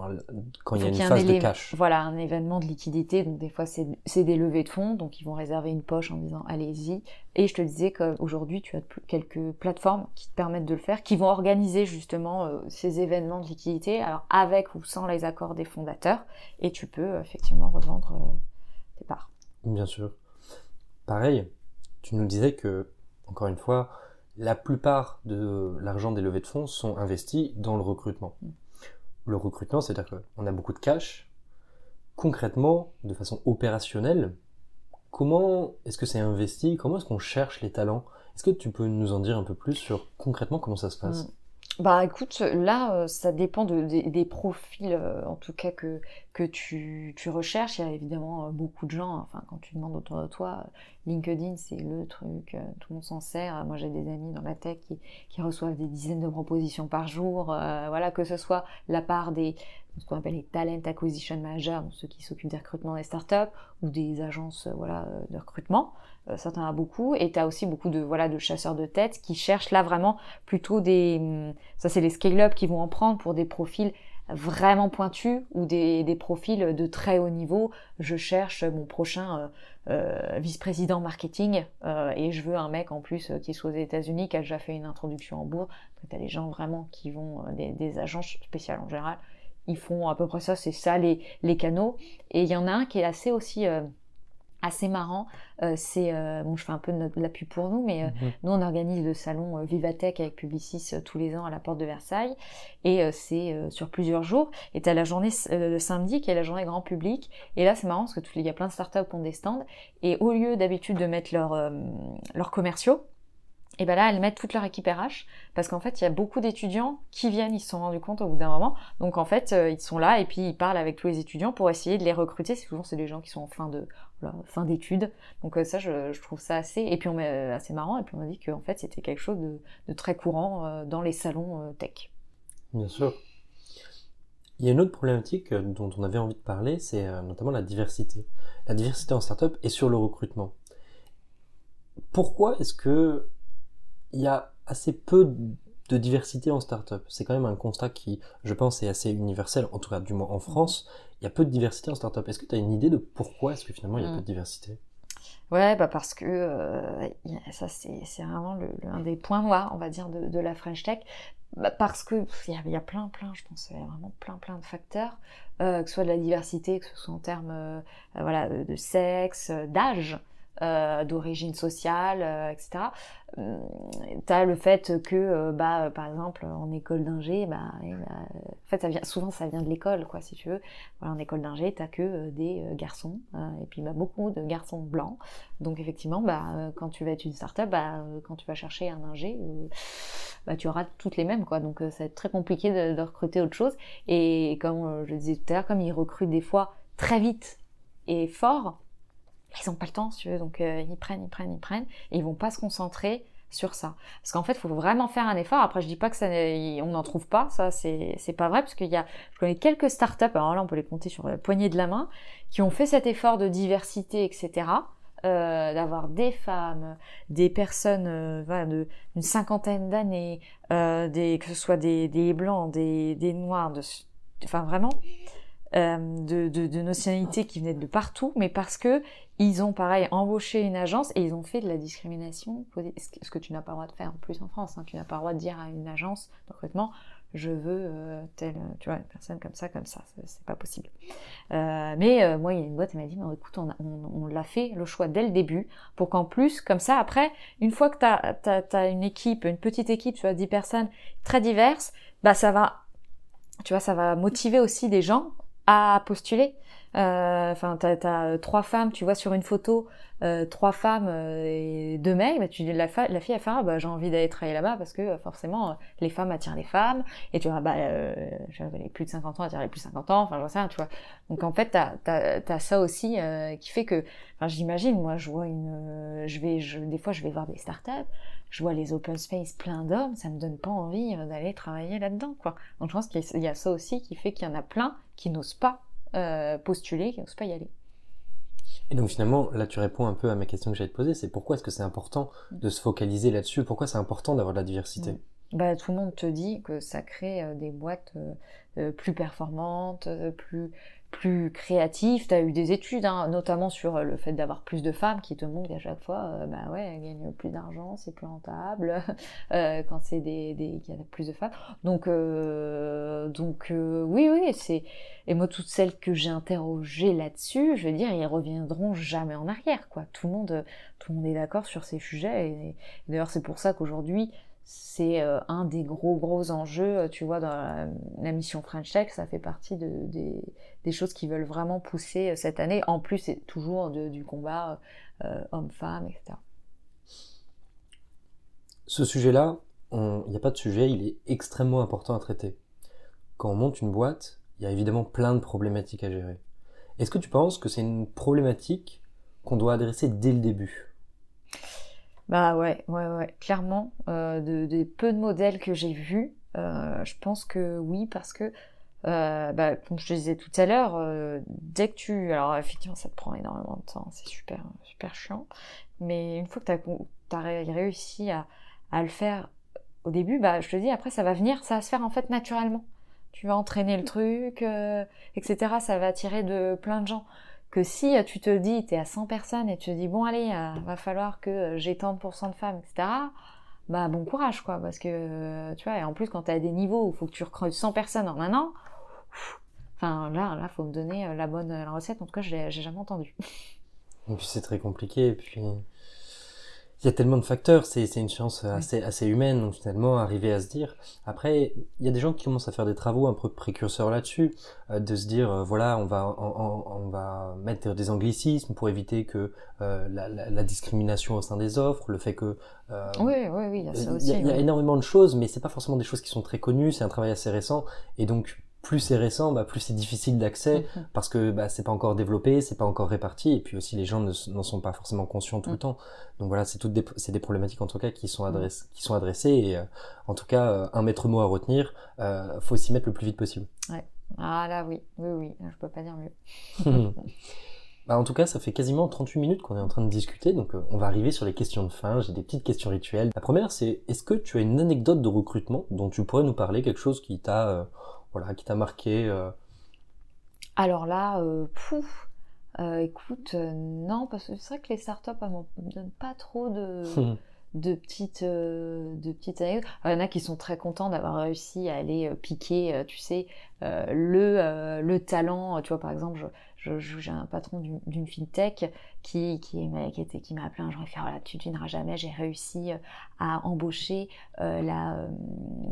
quand il y a une phase de cash. voilà un événement de liquidité. Donc des fois c'est des levées de fonds. Donc ils vont réserver une poche en disant allez-y et je te disais qu'aujourd'hui tu as quelques plateformes qui te permettent de le faire qui vont organiser justement euh, ces événements de liquidité alors avec ou sans les accords des fonds et tu peux euh, effectivement revendre euh, tes parts. Bien sûr. Pareil, tu nous disais que, encore une fois, la plupart de l'argent des levées de fonds sont investis dans le recrutement. Mm. Le recrutement, c'est-à-dire qu'on a beaucoup de cash. Concrètement, de façon opérationnelle, comment est-ce que c'est investi? Comment est-ce qu'on cherche les talents? Est-ce que tu peux nous en dire un peu plus sur concrètement comment ça se passe? Mm. Bah écoute, là, euh, ça dépend de, des profils, euh, en tout cas, que, tu, recherches. Il y a évidemment euh, beaucoup de gens, enfin, quand tu demandes autour de toi, LinkedIn, c'est le truc, tout le monde s'en sert. Moi, j'ai des amis dans la tech qui, qui, reçoivent des dizaines de propositions par jour. voilà, que ce soit la part des, ce qu'on appelle les talent acquisition managers, ceux qui s'occupent des recrutements des startups, ou des agences, voilà, de recrutement. Euh, ça t'en a beaucoup et tu as aussi beaucoup de voilà de chasseurs de tête qui cherchent là vraiment plutôt des hum, ça c'est les scale-up qui vont en prendre pour des profils vraiment pointus ou des, des profils de très haut niveau. Je cherche mon prochain euh, euh vice-président marketing euh, et je veux un mec en plus qui soit aux États-Unis, qui a déjà fait une introduction en bourse. Tu as des gens vraiment qui vont, des, des, agences spéciales en général, ils font à peu près ça, c'est ça les, les canaux. Et il y en a un qui est assez aussi assez marrant. Euh, c'est euh, bon, je fais un peu de, la pub pour nous, mais euh, mhm. nous on organise le salon Vivatech avec Publicis tous les ans à la porte de Versailles, et c'est sur plusieurs jours. Et t'as la journée de samedi qui est la journée grand public, et là c'est marrant parce que il y a plein de startups qui ont des stands, et au lieu d'habitude de mettre leurs leurs commerciaux et ben là, elles mettent toute leur équipe RH parce qu'en fait, il y a beaucoup d'étudiants qui viennent, ils se sont rendus compte au bout d'un moment. Donc en fait, euh, ils sont là et puis ils parlent avec tous les étudiants pour essayer de les recruter. Souvent, c'est des gens qui sont en fin de fin d'études. Donc euh, ça, je, trouve ça assez et puis on euh, assez marrant. Et puis on a dit qu'en fait, c'était quelque chose de, très courant dans les salons tech. Bien sûr. Il y a une autre problématique dont on avait envie de parler, c'est notamment la diversité. La diversité en startup et sur le recrutement. Pourquoi est-ce que il y a assez peu de diversité en startup. C'est quand même un constat qui, je pense, est assez universel, en tout cas du moins en France. Il y a peu de diversité en startup. Est-ce que tu as une idée de pourquoi est-ce que finalement il y a peu de diversité? Ouais, bah parce que euh, ça c'est vraiment le, un des points noirs, on va dire, de, de la French Tech. Bah parce que il y, a plein, plein, je pense, il y a vraiment plein, plein de facteurs, euh, que ce soit de la diversité, que ce soit en termes euh, voilà, de sexe, d'âge. Euh, d'origine sociale, euh, etc. Hum, tu as le fait que, euh, bah, par exemple, en école d'ingé, bah, bah, en fait, ça vient, souvent ça vient de l'école, quoi, si tu veux. Voilà, en école d'ingé, t'as que des garçons, et puis bah, beaucoup de garçons blancs. Donc effectivement, bah, quand tu vas être une start-up, bah, quand tu vas chercher un ingé, bah, tu auras toutes les mêmes, quoi. Donc ça va être très compliqué de, de recruter autre chose. Et comme je disais tout à l'heure, comme ils recrutent des fois très vite et fort, ils n'ont pas le temps, si veux, donc euh, ils prennent, ils prennent, ils prennent, et ils vont pas se concentrer sur ça. Parce qu'en fait, il faut vraiment faire un effort. Après, je dis pas que ça, on n'en trouve pas, ça c'est pas vrai parce qu'il y a, je connais quelques startups, alors là on peut les compter sur la poignée de la main, qui ont fait cet effort de diversité, etc. Euh, d'avoir des femmes, des personnes euh, d'une cinquantaine d'années, euh, des, que ce soit des, des blancs, des, des noirs, de, enfin vraiment euh, de, de, de, nationalités qui venaient de partout, mais parce que ils ont pareil embauché une agence et ils ont fait de la discrimination, ce que tu n'as pas le droit de faire en plus en France. Hein. Tu n'as pas le droit de dire à une agence de recrutement je veux euh, telle, tu vois, une personne comme ça, comme ça, c'est pas possible. Euh, mais euh, moi, il y a une boîte, elle m'a dit, mais écoute, on, on, on l'a fait le choix dès le début, pour qu'en plus, comme ça, après, une fois que tu as, as, une équipe, une petite équipe, tu vois, 10 personnes très diverses, bah ça va, tu vois, ça va motiver aussi des gens à postuler. Euh, enfin, euh, t'as as trois femmes, tu vois sur une photo, euh, trois femmes euh, et deux mecs, bah, tu dis la, la fille elle fait ah, bah j'ai envie d'aller travailler là-bas parce que forcément les femmes attirent les femmes et tu vois bah les plus de 50 ans attirent les plus de 50 ans, enfin j'en sais rien, tu vois. Donc en fait t'as as, as, ça aussi qui fait que, enfin j'imagine moi je vois une, je vais, je, des fois je vais voir des startups, je vois les open space plein d'hommes, ça me donne pas envie d'aller travailler là-dedans quoi. Donc je pense qu'il y a ça aussi qui fait qu'il y en a plein qui n'osent pas euh, postuler, qui n'osent pas y aller. Et donc finalement, là tu réponds un peu à ma question que j'allais te poser, c'est pourquoi est-ce que c'est important mm. de se focaliser là-dessus? Pourquoi c'est important d'avoir de la diversité? Mm. bah, Tout le monde te dit que ça crée euh, des boîtes euh, plus performantes, plus plus créatif. Tu as eu des études, hein, notamment sur euh, le fait d'avoir plus de femmes qui te montrent qu'à chaque fois, euh, bah ouais, elles gagnent plus d'argent, c'est plus rentable [laughs] euh, quand c'est des, des qu'il y a plus de femmes. Donc, euh, donc euh, oui, oui, c'est et moi toutes celles que j'ai interrogées là-dessus, je veux dire, ils reviendront jamais en arrière, quoi. Tout le monde, tout le monde est d'accord sur ces sujets. Et, et d'ailleurs, c'est pour ça qu'aujourd'hui c'est un des gros gros enjeux, tu vois, dans la, mission French Tech, ça fait partie de, des, choses qui veulent vraiment pousser euh, cette année. En plus, c'est toujours du combat euh, homme-femme, etc. Ce sujet-là, il n'y a pas de sujet, il est extrêmement important à traiter. Quand on monte une boîte, il y a évidemment plein de problématiques à gérer. Est-ce que tu penses que c'est une problématique qu'on doit adresser dès le début? Bah ouais, ouais, ouais, clairement. Euh, de, des peu de modèles que j'ai vus, euh, je pense que oui, parce que euh, bah, comme je te disais tout à l'heure, euh, dès que tu... Alors effectivement, ça te prend énormément de temps, c'est super, super chiant. Mais une fois que tu as, réussi à, à, le faire au début, bah, je te dis, après, ça va venir, ça va se faire en fait naturellement. Tu vas entraîner le truc, euh, etc. Ça va attirer de plein de gens. Que si tu te dis, tu es à 100 personnes et tu te dis, bon allez, va falloir que j'ai tant de pourcents de femmes, etc bah bon courage quoi parce que tu vois et en plus quand tu as des niveaux où il faut que tu recrutes 100 personnes en un an enfin là là faut me donner euh, la bonne la recette. En tout cas je j'ai jamais entendu. Et puis c'est très compliqué et puis il y a tellement de facteurs, c'est une chance assez, assez humaine, donc finalement arriver à se dire. Après, il y a des gens qui commencent à faire des travaux un peu précurseurs là-dessus, euh, de se dire euh, voilà, on va on, on, va mettre des anglicismes pour éviter que euh, la, la, la, discrimination au sein des offres, le fait que oui oui oui, il y a ça aussi. Il y a, énormément de choses, mais c'est pas forcément des choses qui sont très connues. C'est un travail assez récent, et donc plus c'est récent, bah, plus c'est difficile d'accès mm-hmm. parce que bah, c'est pas encore développé, c'est pas encore réparti, et puis aussi les gens n'en sont pas forcément conscients tout le mm. temps. Donc voilà, c'est toutes des, c'est des problématiques en tout cas qui sont mm. adressées, qui sont adressées, et euh, en tout cas euh, un maître mot à retenir, euh, faut s'y mettre le plus vite possible. Ouais. Ah là oui, oui oui, je peux pas dire mieux. [laughs] [laughs] bah, en tout cas, ça fait quasiment 38 minutes qu'on est en train de discuter, donc on va arriver sur les questions de fin. J'ai des petites questions rituelles. La première, c'est est-ce que tu as une anecdote de recrutement dont tu pourrais nous parler, quelque chose qui t'a voilà, qui t'a marqué euh Alors là, euh, pouf, euh, écoute, non, parce que c'est vrai que les startups, elles me donnent pas trop de, [laughs] de petites, de petites anecdotes. il y en a qui sont très contents d'avoir réussi à aller piquer, tu sais, le, le talent. Tu vois, par exemple, j'ai un patron d'une fintech qui, m'a appelé un jour et fait tu ne devineras jamais, j'ai réussi à embaucher la,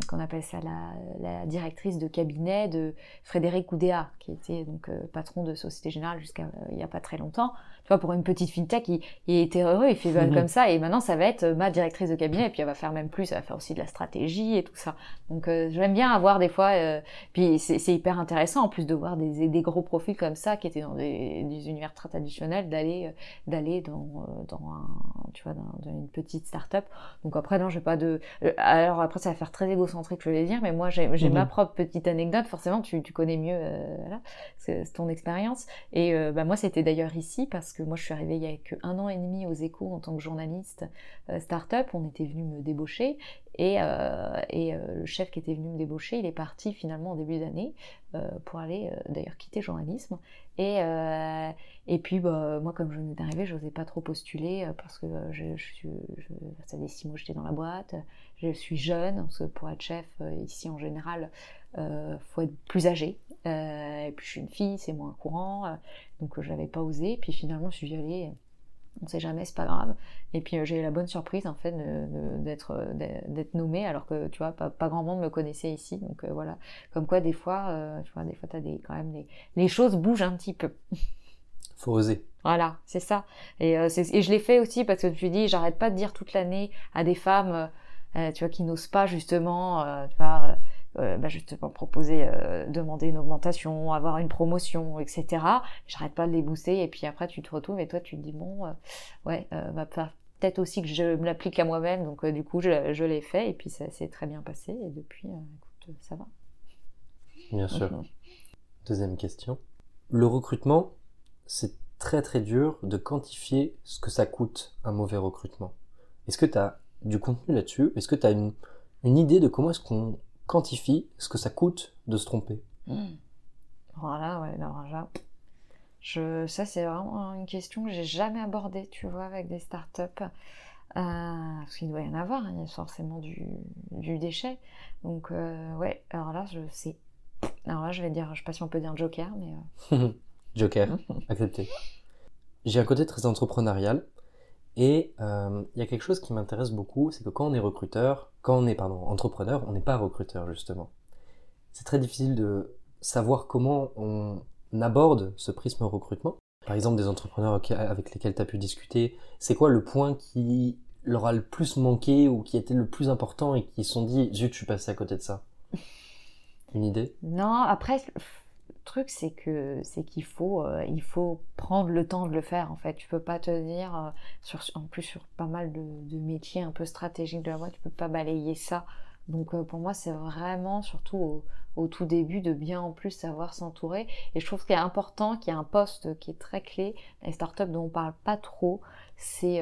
qu'on appelle ça, la, la, directrice de cabinet de Frédéric Oudéa, qui était donc patron de Société Générale jusqu'à il n'y a pas très longtemps. Tu vois, pour une petite fintech, il, il était heureux, il fait [laughs] mmh comme ça, et maintenant ça va être ma directrice de cabinet, et puis elle va faire même plus, elle va faire aussi de la stratégie et tout ça. Donc j'aime bien avoir des fois, puis c'est hyper intéressant en plus de voir des, des, gros profils comme ça qui étaient dans des, des univers très traditionnels d'aller d'aller dans, dans un, tu vois dans, une petite start-up. Donc après non, j'ai pas de alors après ça va faire très égocentrique je vais dire mais moi j'ai ma mhm. propre petite anecdote, forcément tu, tu connais mieux voilà, c'est ton expérience et bah moi c'était d'ailleurs ici parce que moi je suis arrivée il y a que un an et demi aux Échos en tant que journaliste start-up, on était venu me débaucher et, euh, et euh, le chef qui était venu me débaucher, il est parti finalement en début d'année euh, pour aller d'ailleurs quitter journalisme. Et, et puis bah, moi, comme je venais d'arriver, je n'osais pas trop postuler parce que je, je, suis, ça faisait six mois que j'étais dans la boîte, je suis jeune, parce que pour être chef ici en général, il faut être plus âgé. Et puis je suis une fille, c'est moins courant, donc je n'avais pas osé. Puis finalement, je suis allée on sait jamais, c'est pas grave. Et puis euh, j'ai eu la bonne surprise en fait d'être d'être nommée alors que tu vois pas, grand monde me connaissait ici. Donc euh, voilà, comme quoi des fois, euh, tu vois, des fois t'as des quand même des, les choses bougent un petit peu. [laughs] Faut oser. Voilà, c'est ça. Et, et je l'ai fait aussi parce que je me suis dit, j'arrête pas de dire toute l'année à des femmes, tu vois, qui n'osent pas justement, tu vois euh, bah, justement proposer, euh, demander une augmentation, avoir une promotion, etc. J'arrête pas de les booster et puis après tu te retrouves et toi tu te dis bon, euh, ouais, va peut-être aussi que je me l'applique à moi-même, donc du coup je, je l'ai fait et puis ça s'est très bien passé et depuis, écoute, ça va. Bien sûr. Deuxième question. Le recrutement, c'est très très dur de quantifier ce que ça coûte un mauvais recrutement. Est-ce que tu as du contenu là-dessus? Est-ce que tu as une, une idée de comment est-ce qu'on quantifie ce que ça coûte de se tromper mmh. Voilà, ouais, alors là, je, ça c'est vraiment une question que j'ai jamais abordée, tu vois, avec des startups. Euh, parce qu'il doit y en avoir, hein, il y a forcément du, du déchet. Donc, euh, ouais, alors là, je sais. Alors là, je vais dire, je sais pas si on peut dire Joker, mais. Euh... [laughs] Joker, [laughs] accepté. J'ai un côté très entrepreneurial. Et euh, il y a quelque chose qui m'intéresse beaucoup, c'est que quand on est recruteur, quand on est pardon, entrepreneur, on n'est pas recruteur justement. C'est très difficile de savoir comment on aborde ce prisme recrutement. Par exemple, des entrepreneurs avec lesquels tu as pu discuter, c'est quoi le point qui leur a le plus manqué ou qui été le plus important et qui se sont dit, zut, je suis passé à côté de ça? Une idée? Non, après, truc, c'est que c'est qu'il faut, euh, il faut prendre le temps de le faire. En fait, tu peux pas te dire, euh, sur, en plus sur pas mal de, métiers un peu stratégiques de la boîte, tu peux pas balayer ça. Donc euh, pour moi, c'est vraiment surtout au, tout début de bien en plus savoir s'entourer. Et je trouve qu'il est important, qu'il y a un poste qui est très clé les startups dont on parle pas trop, c'est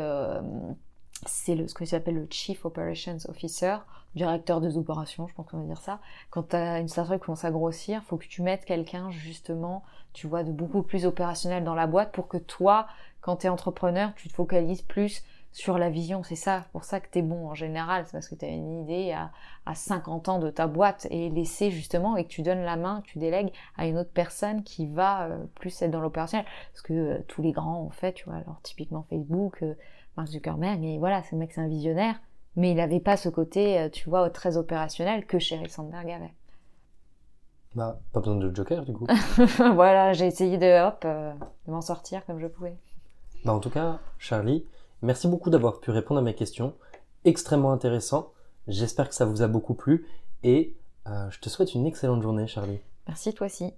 c'est ce que s'appelle le Chief Operations Officer, directeur des opérations, je pense qu'on va dire ça. Quand tu as une startup qui commence à grossir, faut que tu mettes quelqu'un justement, tu vois, de beaucoup plus opérationnel dans la boîte pour que toi, quand tu es entrepreneur, tu te focalises plus sur la vision. C'est ça, pour ça que tu es bon en général, c'est parce que tu as une idée à, à 50 ans de ta boîte et laisser justement et que tu donnes la main, tu délègues à une autre personne qui va euh, plus être dans l'opérationnel. Parce que euh, tous les grands ont fait, tu vois, alors typiquement Facebook, euh, Mark Zuckerberg, et voilà, ce mec c'est un visionnaire, mais il n'avait pas ce côté, euh, tu vois, très opérationnel que Sheryl Sandberg avait. Bah, pas besoin de Joker du coup. [laughs] voilà, j'ai essayé de, hop, euh, de m'en sortir comme je pouvais. Bah, en tout cas, Charlie, merci beaucoup d'avoir pu répondre à mes questions. Extrêmement intéressant. J'espère que ça vous a beaucoup plu et euh, je te souhaite une excellente journée, Charlie. Merci, toi aussi.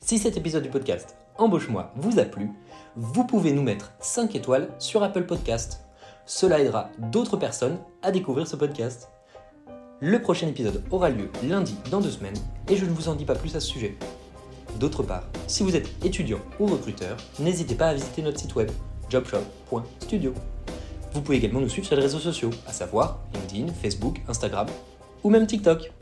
Si cet épisode du podcast Embauche-moi vous a plu, vous pouvez nous mettre 5 étoiles sur Apple Podcast. Cela aidera d'autres personnes à découvrir ce podcast. Le prochain épisode aura lieu lundi dans deux semaines et je ne vous en dis pas plus à ce sujet. D'autre part, si vous êtes étudiant ou recruteur, n'hésitez pas à visiter notre site web jobshop.studio. Vous pouvez également nous suivre sur les réseaux sociaux, à savoir LinkedIn, Facebook, Instagram ou même TikTok.